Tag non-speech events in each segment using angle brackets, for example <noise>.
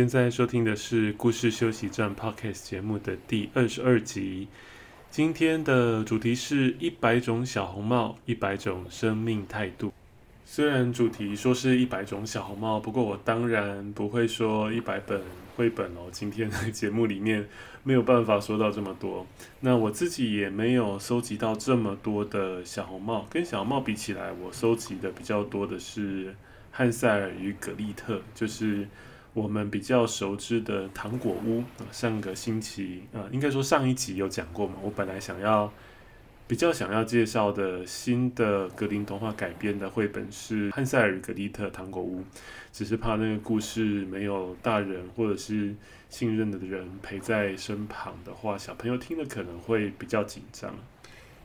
现在收听的是故事休息站 Podcast 节目的第二十二集。今天的主题是一百种小红帽，一百种生命态度。虽然主题说是一百种小红帽，不过我当然不会说一百本绘本哦。今天的节目里面没有办法说到这么多。那我自己也没有收集到这么多的小红帽。跟小红帽比起来，我收集的比较多的是汉赛尔与葛丽特，就是。我们比较熟知的糖果屋，上个星期啊，应该说上一集有讲过嘛。我本来想要比较想要介绍的新的格林童话改编的绘本是《汉赛尔与葛丽特糖果屋》，只是怕那个故事没有大人或者是信任的人陪在身旁的话，小朋友听了可能会比较紧张。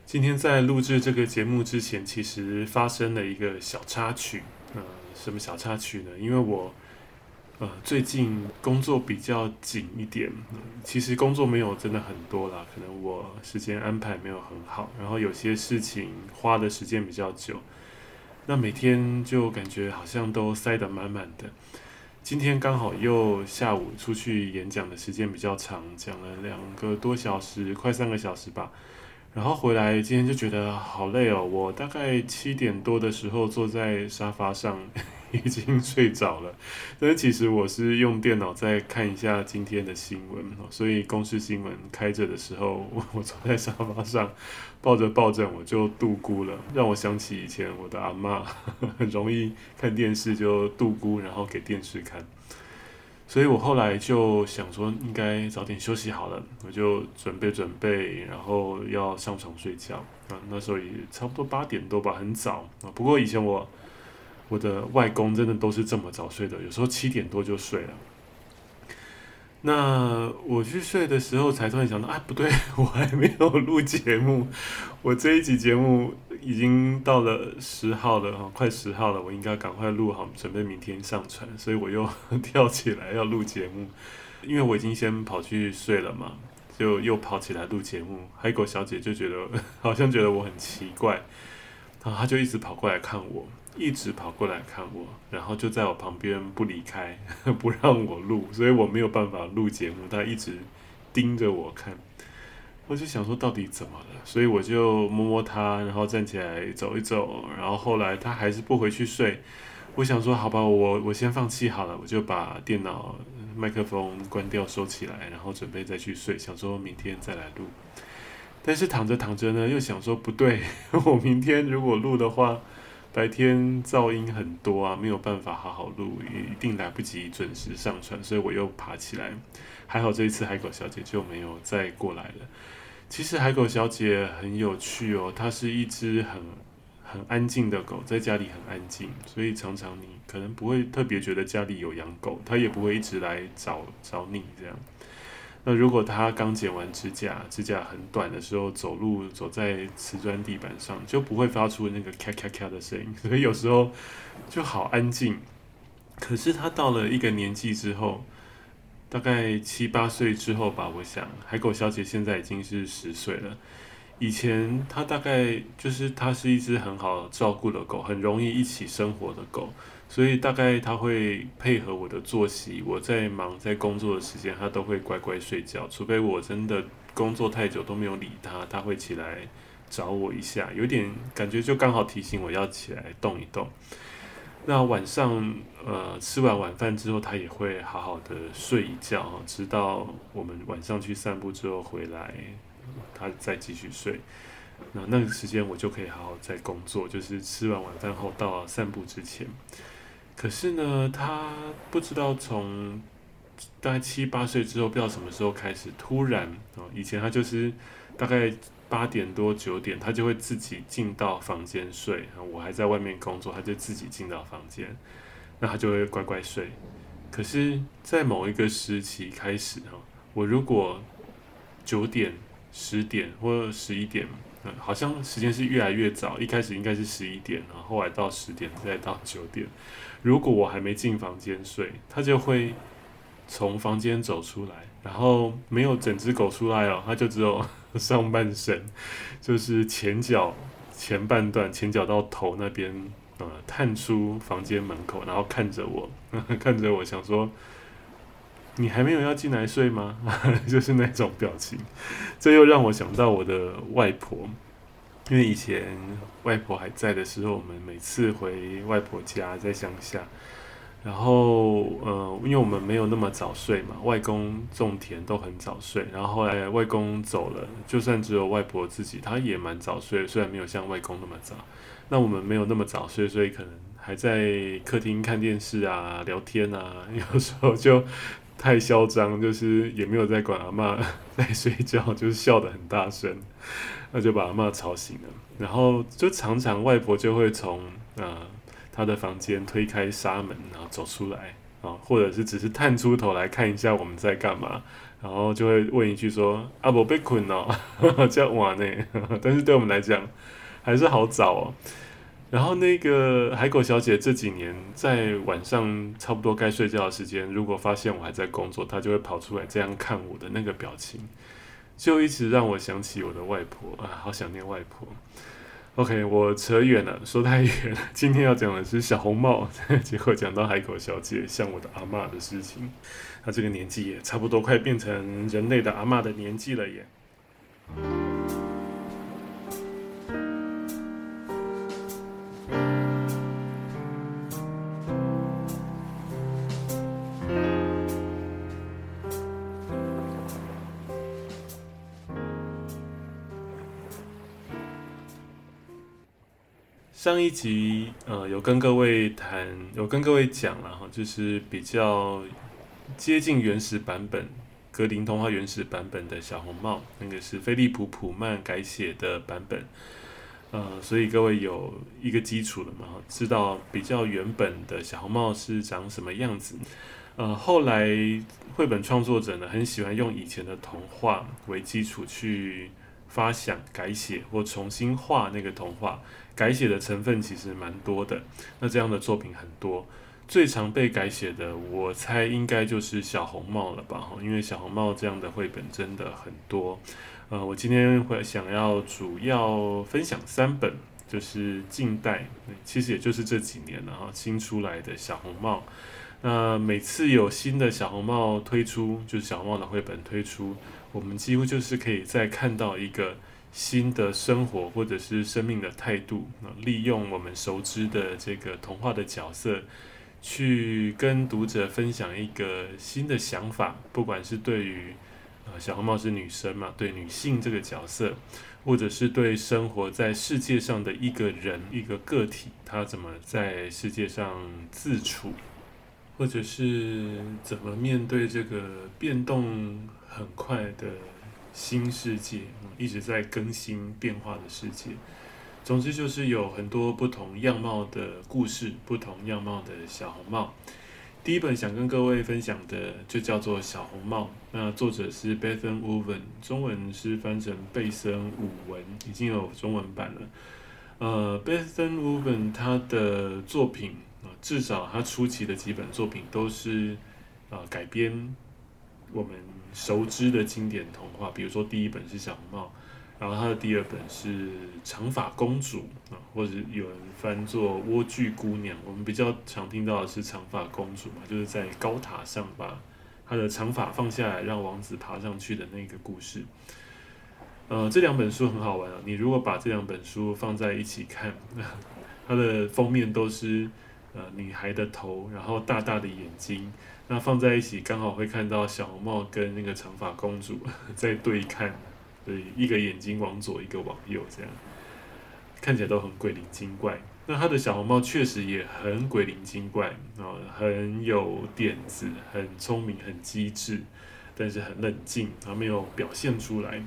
今天在录制这个节目之前，其实发生了一个小插曲。呃，什么小插曲呢？因为我。呃，最近工作比较紧一点，其实工作没有真的很多啦，可能我时间安排没有很好，然后有些事情花的时间比较久，那每天就感觉好像都塞得满满的。今天刚好又下午出去演讲的时间比较长，讲了两个多小时，快三个小时吧。然后回来今天就觉得好累哦，我大概七点多的时候坐在沙发上。已经睡着了，但是其实我是用电脑在看一下今天的新闻，所以公视新闻开着的时候，我坐在沙发上抱着抱枕，我就度孤了，让我想起以前我的阿嬷，<laughs> 很容易看电视就度孤，然后给电视看，所以我后来就想说应该早点休息好了，我就准备准备，然后要上床睡觉啊，那时候也差不多八点多吧，很早啊，不过以前我。我的外公真的都是这么早睡的，有时候七点多就睡了。那我去睡的时候，才突然想到，哎，不对，<laughs> 我还没有录节目。我这一集节目已经到了十号了，快十号了，我应该赶快录好，准备明天上传。所以我又 <laughs> 跳起来要录节目，因为我已经先跑去睡了嘛，就又跑起来录节目。海狗小姐就觉得 <laughs> 好像觉得我很奇怪，然后她就一直跑过来看我。一直跑过来看我，然后就在我旁边不离开，<laughs> 不让我录，所以我没有办法录节目。他一直盯着我看，我就想说到底怎么了，所以我就摸摸他，然后站起来走一走，然后后来他还是不回去睡。我想说好吧，我我先放弃好了，我就把电脑麦克风关掉收起来，然后准备再去睡，想说明天再来录。但是躺着躺着呢，又想说不对，<laughs> 我明天如果录的话。白天噪音很多啊，没有办法好好录，也一定来不及准时上传，所以我又爬起来。还好这一次海狗小姐就没有再过来了。其实海狗小姐很有趣哦，她是一只很很安静的狗，在家里很安静，所以常常你可能不会特别觉得家里有养狗，它也不会一直来找找你这样。那如果他刚剪完指甲，指甲很短的时候，走路走在瓷砖地板上，就不会发出那个咔咔咔的声音，<laughs> 所以有时候就好安静。可是他到了一个年纪之后，大概七八岁之后吧，我想海狗小姐现在已经是十岁了。以前它大概就是它是一只很好照顾的狗，很容易一起生活的狗。所以大概他会配合我的作息，我在忙在工作的时间，他都会乖乖睡觉。除非我真的工作太久都没有理他，他会起来找我一下，有点感觉就刚好提醒我要起来动一动。那晚上呃吃完晚饭之后，他也会好好的睡一觉，直到我们晚上去散步之后回来，他再继续睡。那那个时间我就可以好好在工作，就是吃完晚饭后到散步之前。可是呢，他不知道从大概七八岁之后，不知道什么时候开始，突然啊，以前他就是大概八点多九点，他就会自己进到房间睡，我还在外面工作，他就自己进到房间，那他就会乖乖睡。可是，在某一个时期开始哈，我如果九点、十点或十一点，嗯，好像时间是越来越早。一开始应该是十一点，然后后来到十点，再到九点。如果我还没进房间睡，他就会从房间走出来，然后没有整只狗出来哦，他就只有上半身，就是前脚前半段，前脚到头那边。呃，探出房间门口，然后看着我，<laughs> 看着我，想说：“你还没有要进来睡吗？” <laughs> 就是那种表情。这又让我想到我的外婆，因为以前外婆还在的时候，我们每次回外婆家在乡下，然后呃，因为我们没有那么早睡嘛，外公种田都很早睡，然后后来外公走了，就算只有外婆自己，她也蛮早睡，虽然没有像外公那么早。那我们没有那么早睡，所以可能还在客厅看电视啊、聊天啊，有时候就太嚣张，就是也没有在管阿嬷 <laughs> 在睡觉，就是笑得很大声，那就把阿嬷吵醒了。然后就常常外婆就会从啊她的房间推开纱门，然后走出来啊，或者是只是探出头来看一下我们在干嘛，然后就会问一句说：“阿伯被困哦，<laughs> 这样晚呢？” <laughs> 但是对我们来讲，还是好早哦，然后那个海狗小姐这几年在晚上差不多该睡觉的时间，如果发现我还在工作，她就会跑出来这样看我的那个表情，就一直让我想起我的外婆啊，好想念外婆。OK，我扯远了，说太远了。<laughs> 今天要讲的是小红帽，<laughs> 结果讲到海口小姐像我的阿嬷的事情，她这个年纪也差不多快变成人类的阿嬷的年纪了耶。上一集呃有跟各位谈，有跟各位讲了哈，就是比较接近原始版本格林童话原始版本的小红帽，那个是菲利普普曼改写的版本，呃，所以各位有一个基础了嘛，知道比较原本的小红帽是长什么样子。呃，后来绘本创作者呢很喜欢用以前的童话为基础去发想、改写或重新画那个童话。改写的成分其实蛮多的，那这样的作品很多，最常被改写的，我猜应该就是小红帽了吧？哈因为小红帽这样的绘本真的很多。呃，我今天会想要主要分享三本，就是近代，其实也就是这几年然后新出来的小红帽。那每次有新的小红帽推出，就是小红帽的绘本推出，我们几乎就是可以再看到一个。新的生活或者是生命的态度，利用我们熟知的这个童话的角色，去跟读者分享一个新的想法。不管是对于呃小红帽是女生嘛，对女性这个角色，或者是对生活在世界上的一个人一个个体，他怎么在世界上自处，或者是怎么面对这个变动很快的。新世界，一直在更新变化的世界。总之就是有很多不同样貌的故事，不同样貌的小红帽。第一本想跟各位分享的就叫做《小红帽》，那作者是 Bethan Woven，中文是翻成贝森武文，已经有中文版了。呃，Bethan Woven 他的作品啊，至少他初期的几本作品都是啊改编我们熟知的经典童话，比如说第一本是小红帽，然后他的第二本是长发公主啊，或者有人翻作莴苣姑娘。我们比较常听到的是长发公主嘛，就是在高塔上把她的长发放下来，让王子爬上去的那个故事。呃，这两本书很好玩啊，你如果把这两本书放在一起看，<laughs> 它的封面都是呃女孩的头，然后大大的眼睛。那放在一起，刚好会看到小红帽跟那个长发公主 <laughs> 在对看，对，一个眼睛往左，一个往右，这样看起来都很鬼灵精怪。那他的小红帽确实也很鬼灵精怪啊，很有点子，很聪明，很机智，但是很冷静，他没有表现出来。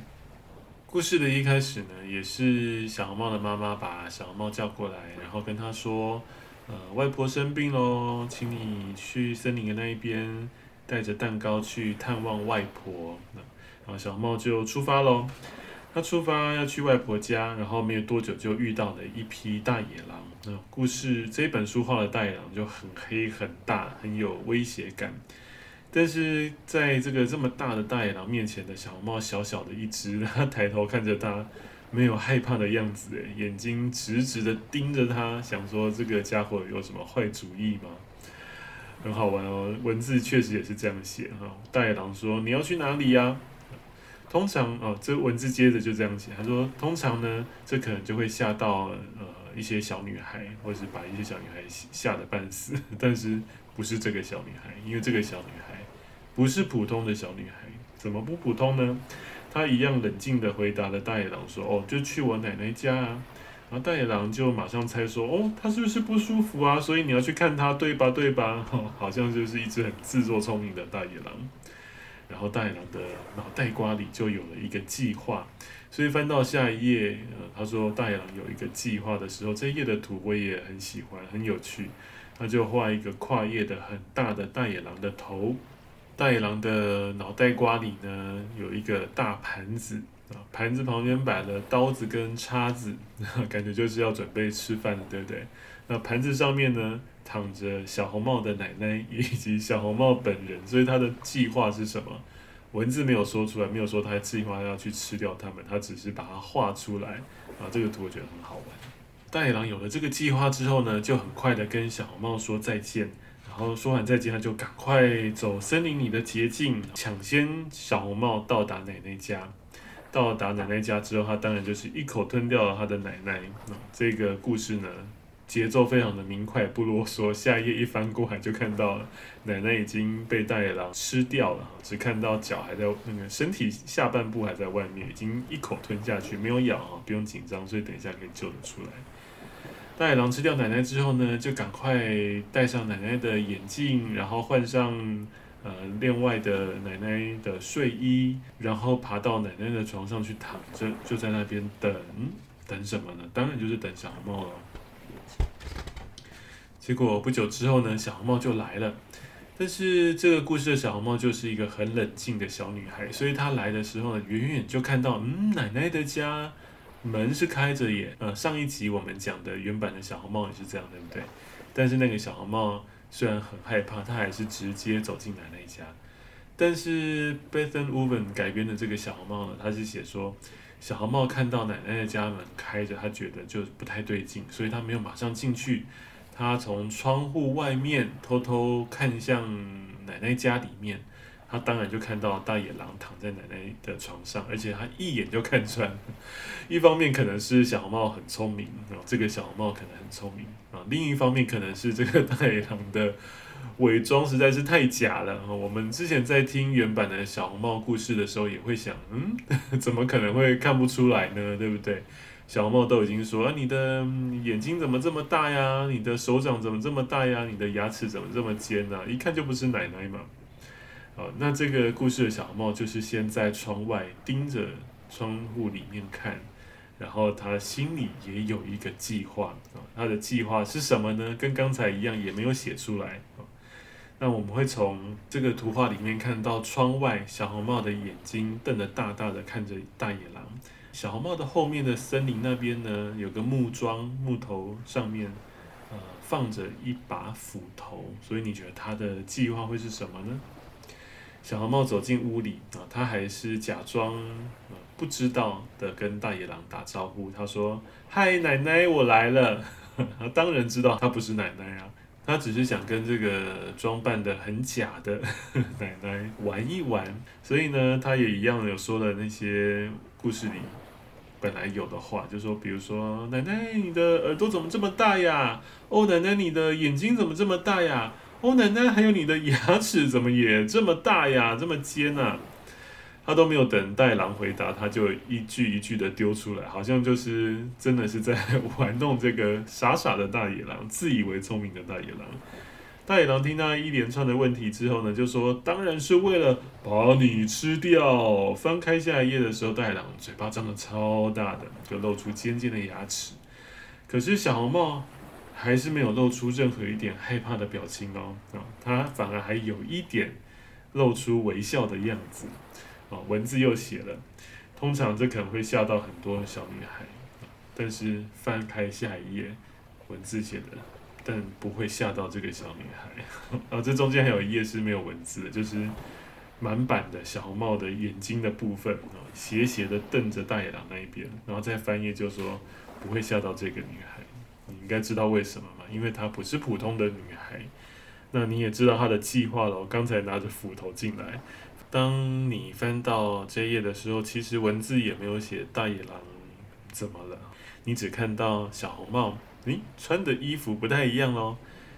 故事的一开始呢，也是小红帽的妈妈把小红帽叫过来，然后跟他说。呃，外婆生病喽，请你去森林的那一边，带着蛋糕去探望外婆。然后小红帽就出发喽。他出发要去外婆家，然后没有多久就遇到了一匹大野狼。那故事这本书画的大野狼就很黑、很大、很有威胁感。但是在这个这么大的大野狼面前的小红帽小小的一只，<laughs> 他抬头看着他，没有害怕的样子，诶，眼睛直直的盯着他，想说这个家伙有什么坏主意吗？很好玩哦，文字确实也是这样写哈。大野狼说：“你要去哪里呀？”通常哦，这文字接着就这样写，他说：“通常呢，这可能就会吓到呃一些小女孩，或是把一些小女孩吓得半死，<laughs> 但是不是这个小女孩，因为这个小女孩。”不是普通的小女孩，怎么不普通呢？他一样冷静地回答了大野狼说：“哦，就去我奶奶家啊。”然后大野狼就马上猜说：“哦，他是不是不舒服啊？所以你要去看他，对吧？对吧？”哦，<laughs> 好像就是一只很自作聪明的大野狼。然后大野狼的脑袋瓜里就有了一个计划，所以翻到下一页，呃，他说大野狼有一个计划的时候，这一页的图我也很喜欢，很有趣。他就画一个跨页的很大的大野狼的头。大野狼的脑袋瓜里呢，有一个大盘子啊，盘子旁边摆了刀子跟叉子，感觉就是要准备吃饭了，对不对？那盘子上面呢，躺着小红帽的奶奶以及小红帽本人，所以他的计划是什么？文字没有说出来，没有说他计划要去吃掉他们，他只是把它画出来啊。这个图我觉得很好玩。大野狼有了这个计划之后呢，就很快的跟小红帽说再见。然后说完再见，他就赶快走森林里的捷径，抢先小红帽到达奶奶家。到达奶奶家之后，他当然就是一口吞掉了他的奶奶。这个故事呢，节奏非常的明快，不啰嗦。下一页一翻过来，就看到奶奶已经被大野狼吃掉了，只看到脚还在那个身体下半部还在外面，已经一口吞下去，没有咬啊，不用紧张，所以等一下可以救得出来。大野狼吃掉奶奶之后呢，就赶快戴上奶奶的眼镜，然后换上呃另外的奶奶的睡衣，然后爬到奶奶的床上去躺着，就在那边等，等什么呢？当然就是等小红帽了。结果不久之后呢，小红帽就来了。但是这个故事的小红帽就是一个很冷静的小女孩，所以她来的时候呢，远远就看到，嗯，奶奶的家。门是开着耶，呃，上一集我们讲的原版的小红帽也是这样，对不对？但是那个小红帽虽然很害怕，他还是直接走进奶奶家。但是 Bethan Woven 改编的这个小红帽呢，他是写说，小红帽看到奶奶的家门开着，他觉得就不太对劲，所以他没有马上进去，他从窗户外面偷偷看向奶奶家里面。他当然就看到大野狼躺在奶奶的床上，而且他一眼就看穿。<laughs> 一方面可能是小红帽很聪明啊，这个小红帽可能很聪明啊；另一方面可能是这个大野狼的伪装实在是太假了。我们之前在听原版的小红帽故事的时候，也会想，嗯，<laughs> 怎么可能会看不出来呢？对不对？小红帽都已经说啊，你的眼睛怎么这么大呀？你的手掌怎么这么大呀？你的牙齿怎么这么尖呢？一看就不是奶奶嘛。呃那这个故事的小红帽就是先在窗外盯着窗户里面看，然后他心里也有一个计划啊。他的计划是什么呢？跟刚才一样，也没有写出来。那我们会从这个图画里面看到窗外小红帽的眼睛瞪得大大的看着大野狼。小红帽的后面的森林那边呢，有个木桩，木头上面呃放着一把斧头。所以你觉得他的计划会是什么呢？小红帽走进屋里啊，他还是假装不知道的跟大野狼打招呼。他说：“嗨，奶奶，我来了。<laughs> ”他当然知道他不是奶奶啊，他只是想跟这个装扮得很假的 <laughs> 奶奶玩一玩。所以呢，他也一样有说了那些故事里本来有的话，就说，比如说：“奶奶，你的耳朵怎么这么大呀？哦，奶奶，你的眼睛怎么这么大呀？”哦，奶奶，还有你的牙齿怎么也这么大呀，这么尖呐？他都没有等大野狼回答，他就一句一句的丢出来，好像就是真的是在玩弄这个傻傻的大野狼，自以为聪明的大野狼。大野狼听到一连串的问题之后呢，就说：“当然是为了把你吃掉。”翻开下一页的时候，大野狼嘴巴张得超大的，就露出尖尖的牙齿。可是小红帽还是没有露出任何一点害怕的表情哦，啊，他反而还有一点露出微笑的样子，啊，文字又写了，通常这可能会吓到很多小女孩，但是翻开下一页，文字写的，但不会吓到这个小女孩，啊，<laughs> 这中间还有一页是没有文字的，就是满版的小红帽的眼睛的部分，啊，斜斜的瞪着大野狼那一边，然后再翻页就说不会吓到这个女孩。你应该知道为什么吗？因为她不是普通的女孩。那你也知道她的计划了。我刚才拿着斧头进来。当你翻到这页的时候，其实文字也没有写大野狼怎么了。你只看到小红帽，诶，穿的衣服不太一样哦。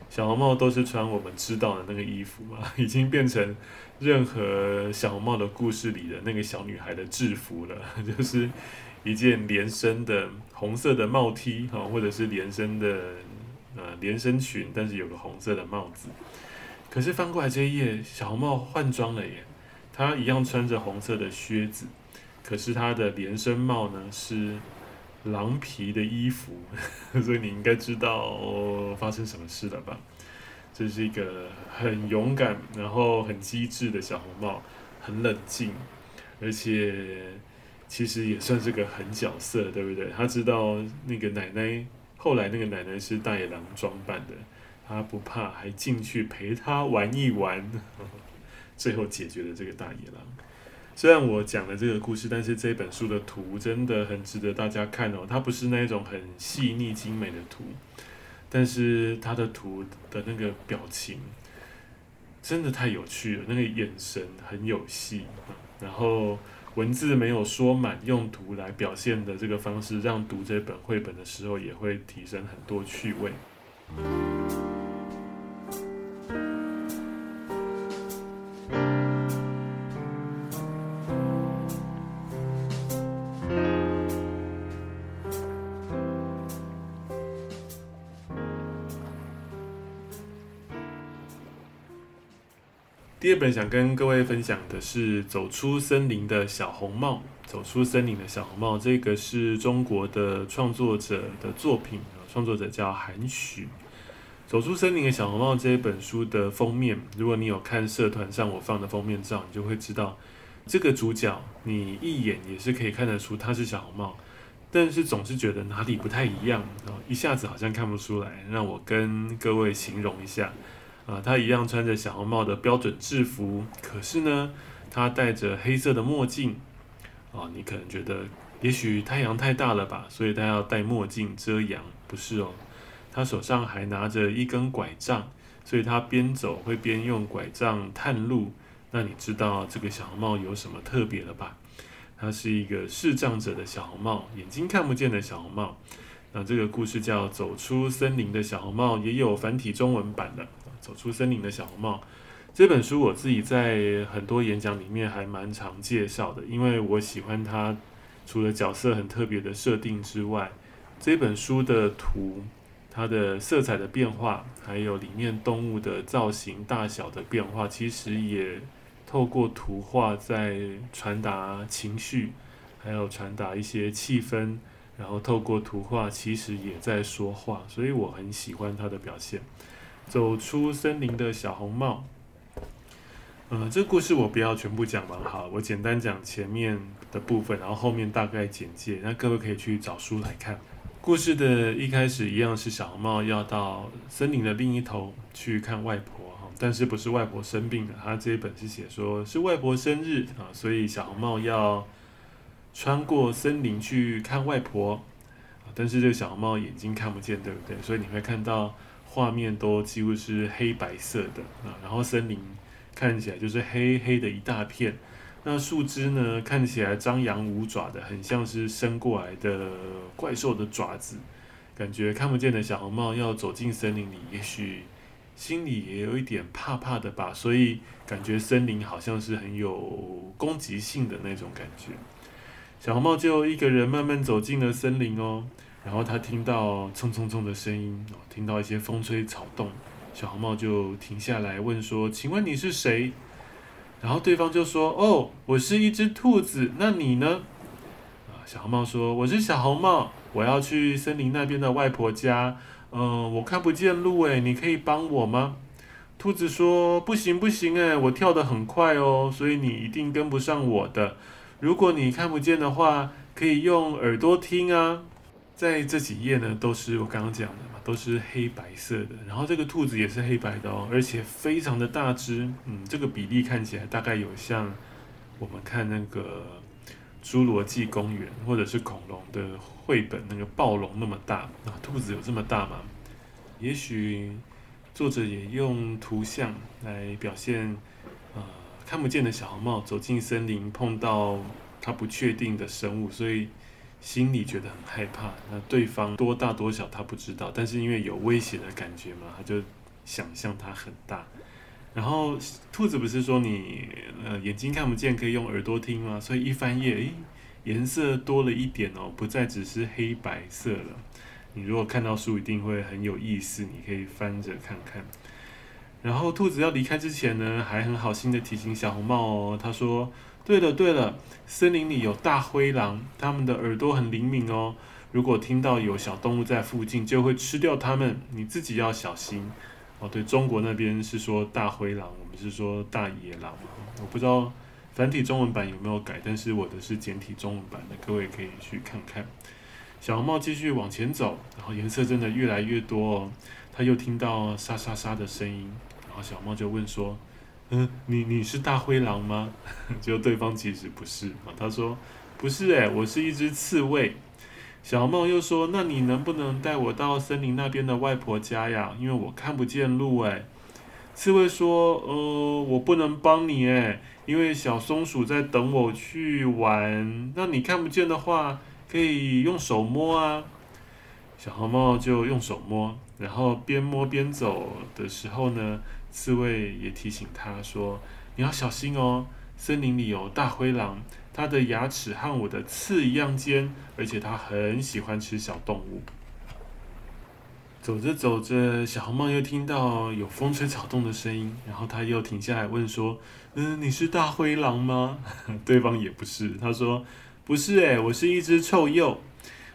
小红帽都是穿我们知道的那个衣服嘛，<laughs> 已经变成任何小红帽的故事里的那个小女孩的制服了，<laughs> 就是。一件连身的红色的帽 T 哈，或者是连身的呃连身裙，但是有个红色的帽子。可是翻过来这一页，小红帽换装了耶，她一样穿着红色的靴子，可是她的连身帽呢是狼皮的衣服，<laughs> 所以你应该知道发生什么事了吧？这是一个很勇敢，然后很机智的小红帽，很冷静，而且。其实也算是个狠角色，对不对？他知道那个奶奶，后来那个奶奶是大野狼装扮的，他不怕，还进去陪他玩一玩，<laughs> 最后解决了这个大野狼。虽然我讲了这个故事，但是这本书的图真的很值得大家看哦。它不是那一种很细腻精美的图，但是它的图的那个表情真的太有趣了，那个眼神很有戏，然后。文字没有说满，用图来表现的这个方式，让读这本绘本的时候也会提升很多趣味。第二本想跟各位分享的是《走出森林的小红帽》。走出森林的小红帽，这个是中国的创作者的作品，创作者叫韩许。《走出森林的小红帽》这一本书的封面，如果你有看社团上我放的封面照，你就会知道这个主角，你一眼也是可以看得出他是小红帽，但是总是觉得哪里不太一样，一下子好像看不出来。让我跟各位形容一下。啊，他一样穿着小红帽的标准制服，可是呢，他戴着黑色的墨镜。啊，你可能觉得，也许太阳太大了吧，所以他要戴墨镜遮阳。不是哦，他手上还拿着一根拐杖，所以他边走会边用拐杖探路。那你知道这个小红帽有什么特别了吧？它是一个视障者的小红帽，眼睛看不见的小红帽。那这个故事叫《走出森林的小红帽》，也有繁体中文版的。走出森林的小红帽这本书，我自己在很多演讲里面还蛮常介绍的，因为我喜欢它。除了角色很特别的设定之外，这本书的图，它的色彩的变化，还有里面动物的造型大小的变化，其实也透过图画在传达情绪，还有传达一些气氛，然后透过图画其实也在说话，所以我很喜欢它的表现。走出森林的小红帽，呃，这故事我不要全部讲完哈，我简单讲前面的部分，然后后面大概简介，那各位可以去找书来看。故事的一开始一样是小红帽要到森林的另一头去看外婆哈，但是不是外婆生病了，他这一本是写说是外婆生日啊，所以小红帽要穿过森林去看外婆，但是这个小红帽眼睛看不见，对不对？所以你会看到。画面都几乎是黑白色的啊，然后森林看起来就是黑黑的一大片，那树枝呢，看起来张扬无爪的，很像是伸过来的怪兽的爪子，感觉看不见的小红帽要走进森林里，也许心里也有一点怕怕的吧，所以感觉森林好像是很有攻击性的那种感觉。小红帽就一个人慢慢走进了森林哦。然后他听到蹭蹭蹭的声音，听到一些风吹草动，小红帽就停下来问说：“请问你是谁？”然后对方就说：“哦，我是一只兔子，那你呢？”啊，小红帽说：“我是小红帽，我要去森林那边的外婆家，嗯、我看不见路诶，你可以帮我吗？”兔子说：“不行不行诶，我跳得很快哦，所以你一定跟不上我的。如果你看不见的话，可以用耳朵听啊。”在这几页呢，都是我刚刚讲的嘛，都是黑白色的。然后这个兔子也是黑白的哦，而且非常的大只。嗯，这个比例看起来大概有像我们看那个《侏罗纪公园》或者是恐龙的绘本那个暴龙那么大啊。兔子有这么大吗？也许作者也用图像来表现，呃，看不见的小红帽走进森林，碰到他不确定的生物，所以。心里觉得很害怕，那对方多大多小他不知道，但是因为有威胁的感觉嘛，他就想象它很大。然后兔子不是说你呃眼睛看不见可以用耳朵听吗？所以一翻页，诶，颜色多了一点哦，不再只是黑白色了。你如果看到书一定会很有意思，你可以翻着看看。然后兔子要离开之前呢，还很好心的提醒小红帽哦，他说。对了对了，森林里有大灰狼，它们的耳朵很灵敏哦。如果听到有小动物在附近，就会吃掉它们。你自己要小心哦。对，中国那边是说大灰狼，我们是说大野狼。我不知道繁体中文版有没有改，但是我的是简体中文版的，各位可以去看看。小红帽继续往前走，然后颜色真的越来越多哦。他又听到沙沙沙的声音，然后小红帽就问说。嗯，你你是大灰狼吗？<laughs> 就对方其实不是啊，他说不是诶，我是一只刺猬。小红帽又说，那你能不能带我到森林那边的外婆家呀？因为我看不见路诶。刺猬说，呃，我不能帮你诶，因为小松鼠在等我去玩。那你看不见的话，可以用手摸啊。小红帽就用手摸，然后边摸边走的时候呢。刺猬也提醒他说：“你要小心哦，森林里有大灰狼，它的牙齿和我的刺一样尖，而且它很喜欢吃小动物。”走着走着，小红帽又听到有风吹草动的声音，然后他又停下来问说：“嗯，你是大灰狼吗？” <laughs> 对方也不是，他说：“不是诶，我是一只臭鼬。”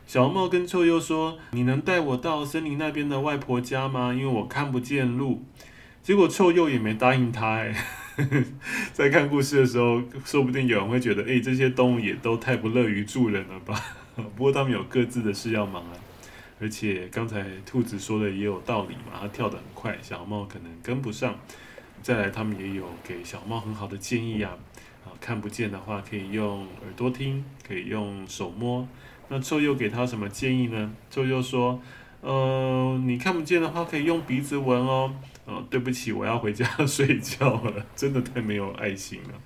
小红帽跟臭鼬说：“你能带我到森林那边的外婆家吗？因为我看不见路。”结果臭鼬也没答应他哎，<laughs> 在看故事的时候，说不定有人会觉得，哎，这些动物也都太不乐于助人了吧？<laughs> 不过他们有各自的事要忙啊，而且刚才兔子说的也有道理嘛，它跳得很快，小猫可能跟不上。再来，他们也有给小猫很好的建议啊，啊，看不见的话可以用耳朵听，可以用手摸。那臭鼬给他什么建议呢？臭鼬说，呃，你看不见的话可以用鼻子闻哦。哦，对不起，我要回家 <laughs> 睡觉了，真的太没有爱心了。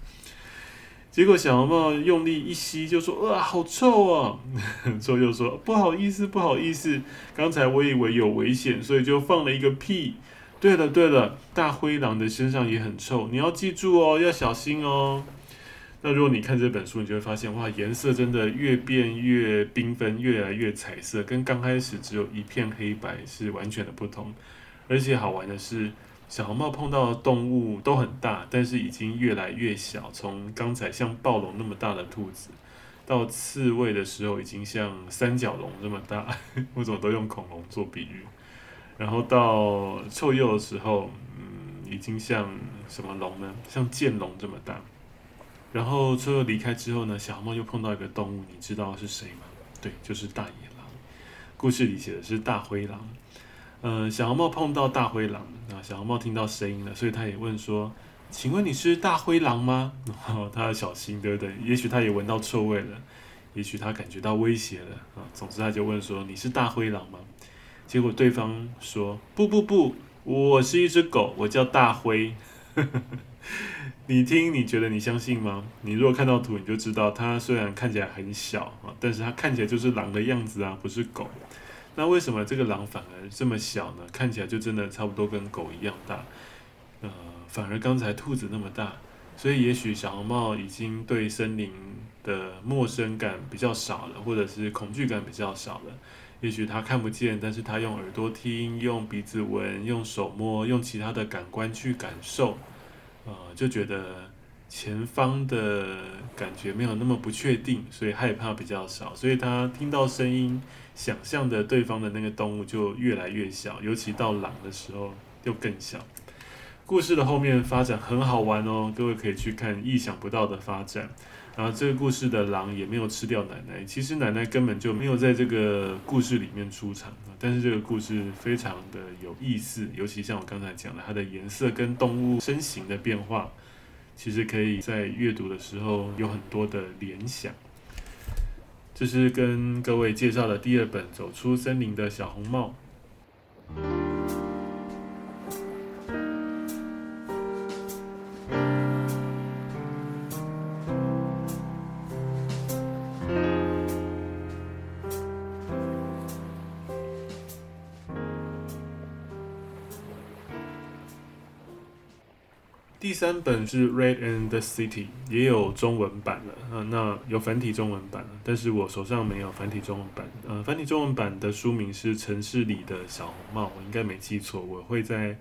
结果小红帽用力一吸，就说：“哇，好臭啊！” <laughs> 臭又说：“不好意思，不好意思，刚才我以为有危险，所以就放了一个屁。对了对了，大灰狼的身上也很臭，你要记住哦，要小心哦。”那如果你看这本书，你就会发现，哇，颜色真的越变越缤纷，越来越彩色，跟刚开始只有一片黑白是完全的不同。而且好玩的是，小红帽碰到的动物都很大，但是已经越来越小。从刚才像暴龙那么大的兔子，到刺猬的时候已经像三角龙这么大。<laughs> 我怎么都用恐龙做比喻？然后到臭鼬的时候，嗯，已经像什么龙呢？像剑龙这么大。然后臭鼬离开之后呢，小红帽又碰到一个动物，你知道是谁吗？对，就是大野狼。故事里写的是大灰狼。呃，小红帽碰到大灰狼，啊，小红帽听到声音了，所以他也问说：“请问你是大灰狼吗？” <laughs> 然后他要小心，对不对？也许他也闻到臭味了，也许他感觉到威胁了，啊，总之他就问说：“你是大灰狼吗？”结果对方说：“不不不，我是一只狗，我叫大灰。<laughs> ”你听，你觉得你相信吗？你如果看到图，你就知道，它虽然看起来很小啊，但是它看起来就是狼的样子啊，不是狗。那为什么这个狼反而这么小呢？看起来就真的差不多跟狗一样大，呃，反而刚才兔子那么大，所以也许小红帽已经对森林的陌生感比较少了，或者是恐惧感比较少了。也许他看不见，但是他用耳朵听，用鼻子闻，用手摸，用其他的感官去感受，呃，就觉得前方的感觉没有那么不确定，所以害怕比较少，所以他听到声音，想象的对方的那个动物就越来越小，尤其到狼的时候又更小。故事的后面发展很好玩哦，各位可以去看意想不到的发展。然后这个故事的狼也没有吃掉奶奶，其实奶奶根本就没有在这个故事里面出场，但是这个故事非常的有意思，尤其像我刚才讲的，它的颜色跟动物身形的变化，其实可以在阅读的时候有很多的联想。这是跟各位介绍的第二本《走出森林的小红帽》。第三本是《Red and the City》，也有中文版了，啊，那有繁体中文版了，但是我手上没有繁体中文版。呃，繁体中文版的书名是《城市里的小红帽》，我应该没记错，我会再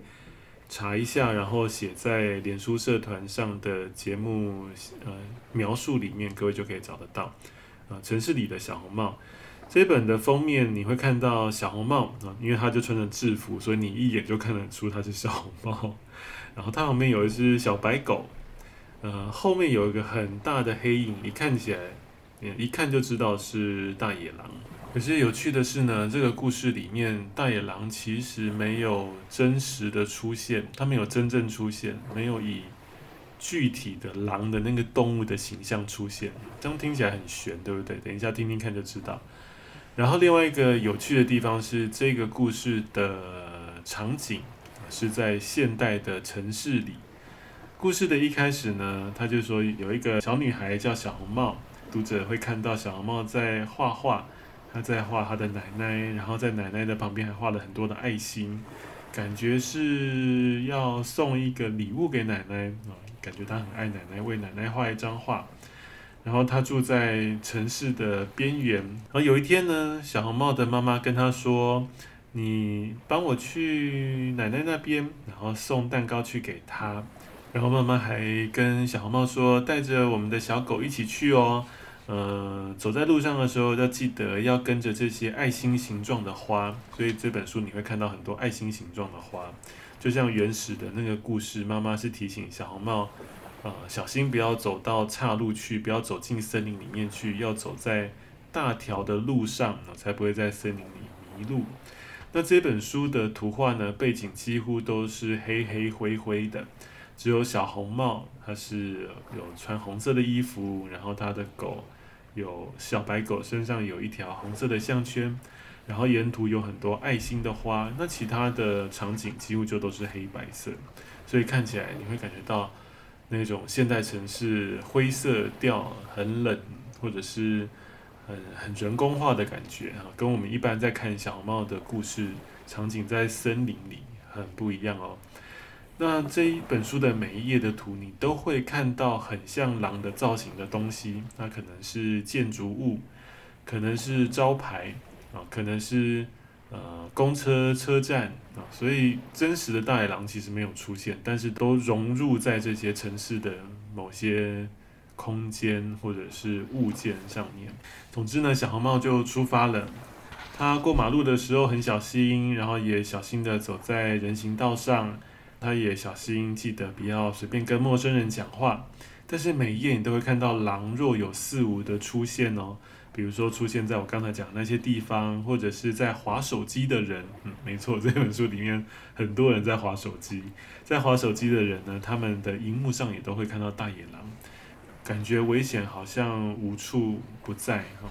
查一下，然后写在脸书社团上的节目呃描述里面，各位就可以找得到。啊，《城市里的小红帽》这本的封面你会看到小红帽啊，因为他就穿着制服，所以你一眼就看得出他是小红帽。然后它旁边有一只小白狗，呃，后面有一个很大的黑影，一看起来，一看就知道是大野狼。可是有趣的是呢，这个故事里面大野狼其实没有真实的出现，它没有真正出现，没有以具体的狼的那个动物的形象出现，这样听起来很悬，对不对？等一下听听看就知道。然后另外一个有趣的地方是这个故事的场景。是在现代的城市里。故事的一开始呢，他就说有一个小女孩叫小红帽，读者会看到小红帽在画画，她在画她的奶奶，然后在奶奶的旁边还画了很多的爱心，感觉是要送一个礼物给奶奶啊，感觉她很爱奶奶，为奶奶画一张画。然后她住在城市的边缘，然后有一天呢，小红帽的妈妈跟她说。你帮我去奶奶那边，然后送蛋糕去给她。然后妈妈还跟小红帽说，带着我们的小狗一起去哦。呃，走在路上的时候要记得要跟着这些爱心形状的花。所以这本书你会看到很多爱心形状的花，就像原始的那个故事，妈妈是提醒小红帽，呃，小心不要走到岔路去，不要走进森林里面去，要走在大条的路上，才不会在森林里迷路。那这本书的图画呢，背景几乎都是黑黑灰灰的，只有小红帽，它是有穿红色的衣服，然后它的狗有小白狗身上有一条红色的项圈，然后沿途有很多爱心的花，那其他的场景几乎就都是黑白色，所以看起来你会感觉到那种现代城市灰色调很冷，或者是。很很人工化的感觉啊，跟我们一般在看小红帽的故事场景在森林里很不一样哦。那这一本书的每一页的图，你都会看到很像狼的造型的东西，那可能是建筑物，可能是招牌啊，可能是呃公车车站啊，所以真实的大野狼其实没有出现，但是都融入在这些城市的某些。空间或者是物件上面，总之呢，小红帽就出发了。他过马路的时候很小心，然后也小心的走在人行道上。他也小心记得不要随便跟陌生人讲话。但是每一页你都会看到狼若有似无的出现哦，比如说出现在我刚才讲的那些地方，或者是在划手机的人。嗯，没错，这本书里面很多人在划手机，在划手机的人呢，他们的荧幕上也都会看到大野狼。感觉危险好像无处不在哈，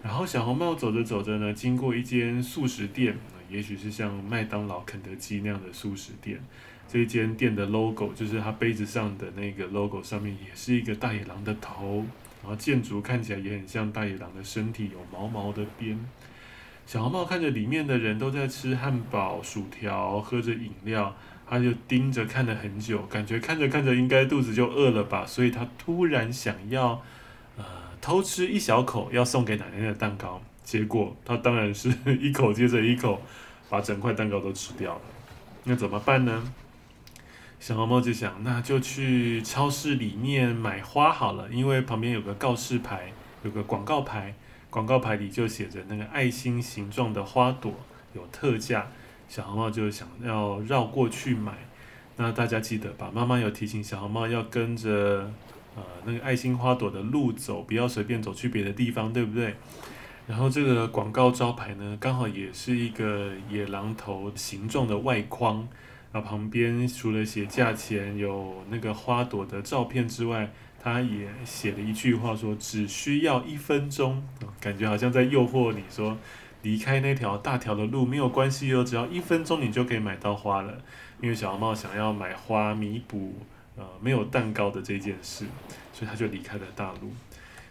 然后小红帽走着走着呢，经过一间素食店，也许是像麦当劳、肯德基那样的素食店。这间店的 logo 就是它杯子上的那个 logo，上面也是一个大野狼的头，然后建筑看起来也很像大野狼的身体，有毛毛的边。小红帽看着里面的人都在吃汉堡、薯条，喝着饮料。他就盯着看了很久，感觉看着看着应该肚子就饿了吧，所以他突然想要，呃，偷吃一小口要送给奶奶的蛋糕，结果他当然是一口接着一口把整块蛋糕都吃掉了。那怎么办呢？小红帽就想，那就去超市里面买花好了，因为旁边有个告示牌，有个广告牌，广告牌里就写着那个爱心形状的花朵有特价。小红帽就想要绕过去买。那大家记得吧？妈妈有提醒小红帽要跟着呃那个爱心花朵的路走，不要随便走去别的地方，对不对？然后这个广告招牌呢，刚好也是一个野狼头形状的外框。那旁边除了写价钱、有那个花朵的照片之外，他也写了一句话说：“只需要一分钟。”感觉好像在诱惑你说，离开那条大条的路没有关系哦，只要一分钟你就可以买到花了。因为小红帽想要买花弥补呃没有蛋糕的这件事，所以他就离开了大路。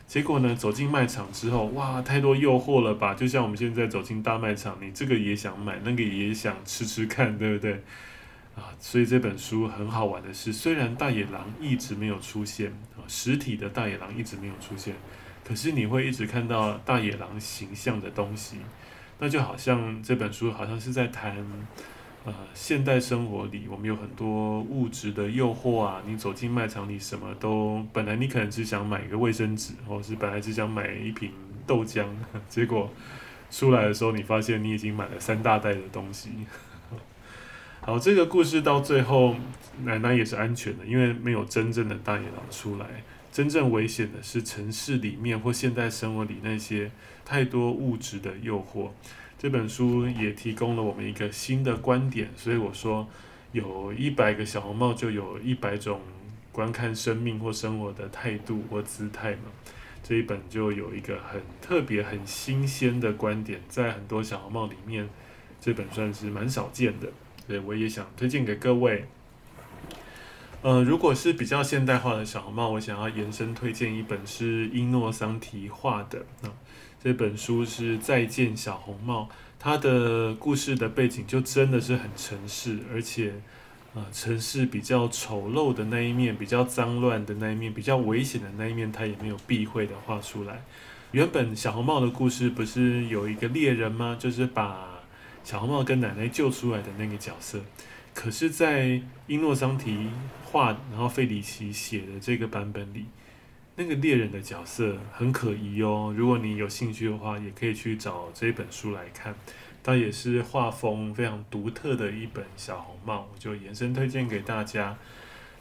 结果呢，走进卖场之后，哇，太多诱惑了吧？就像我们现在走进大卖场，你这个也想买，那个也想吃吃看，对不对？啊，所以这本书很好玩的是，虽然大野狼一直没有出现啊，实体的大野狼一直没有出现，可是你会一直看到大野狼形象的东西，那就好像这本书好像是在谈。呃，现代生活里，我们有很多物质的诱惑啊。你走进卖场里，什么都本来你可能只想买一个卫生纸，或是本来只想买一瓶豆浆，<laughs> 结果出来的时候，你发现你已经买了三大袋的东西。<laughs> 好，这个故事到最后，奶奶也是安全的，因为没有真正的大野狼出来。真正危险的是城市里面或现代生活里那些太多物质的诱惑。这本书也提供了我们一个新的观点，所以我说，有一百个小红帽，就有一百种观看生命或生活的态度或姿态嘛。这一本就有一个很特别、很新鲜的观点，在很多小红帽里面，这本算是蛮少见的，所以我也想推荐给各位。呃，如果是比较现代化的小红帽，我想要延伸推荐一本是伊诺桑提画的啊。这本书是《再见小红帽》，它的故事的背景就真的是很城市，而且，呃，城市比较丑陋的那一面，比较脏乱的那一面，比较危险的那一面，它也没有避讳的画出来。原本小红帽的故事不是有一个猎人吗？就是把小红帽跟奶奶救出来的那个角色。可是，在伊诺桑提画，然后费里奇写的这个版本里。那个猎人的角色很可疑哦，如果你有兴趣的话，也可以去找这本书来看。它也是画风非常独特的一本小红帽，我就延伸推荐给大家。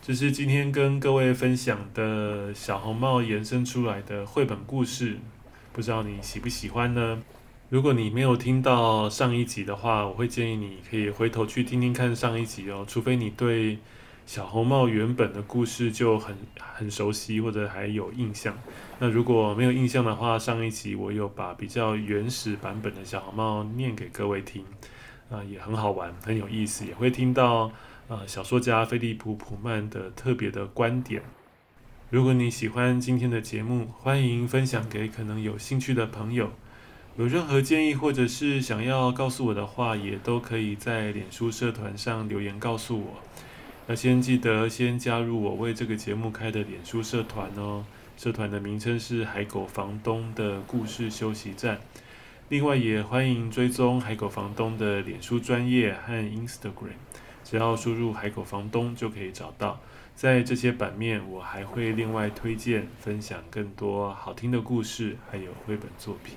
这是今天跟各位分享的小红帽延伸出来的绘本故事，不知道你喜不喜欢呢？如果你没有听到上一集的话，我会建议你可以回头去听听看上一集哦，除非你对。小红帽原本的故事就很很熟悉，或者还有印象。那如果没有印象的话，上一集我有把比较原始版本的小红帽念给各位听，啊、也很好玩，很有意思，也会听到呃小说家菲利普普曼的特别的观点。如果你喜欢今天的节目，欢迎分享给可能有兴趣的朋友。有任何建议或者是想要告诉我的话，也都可以在脸书社团上留言告诉我。要先记得先加入我为这个节目开的脸书社团哦，社团的名称是海狗房东的故事休息站。另外也欢迎追踪海狗房东的脸书专业和 Instagram，只要输入海狗房东就可以找到。在这些版面，我还会另外推荐分享更多好听的故事，还有绘本作品。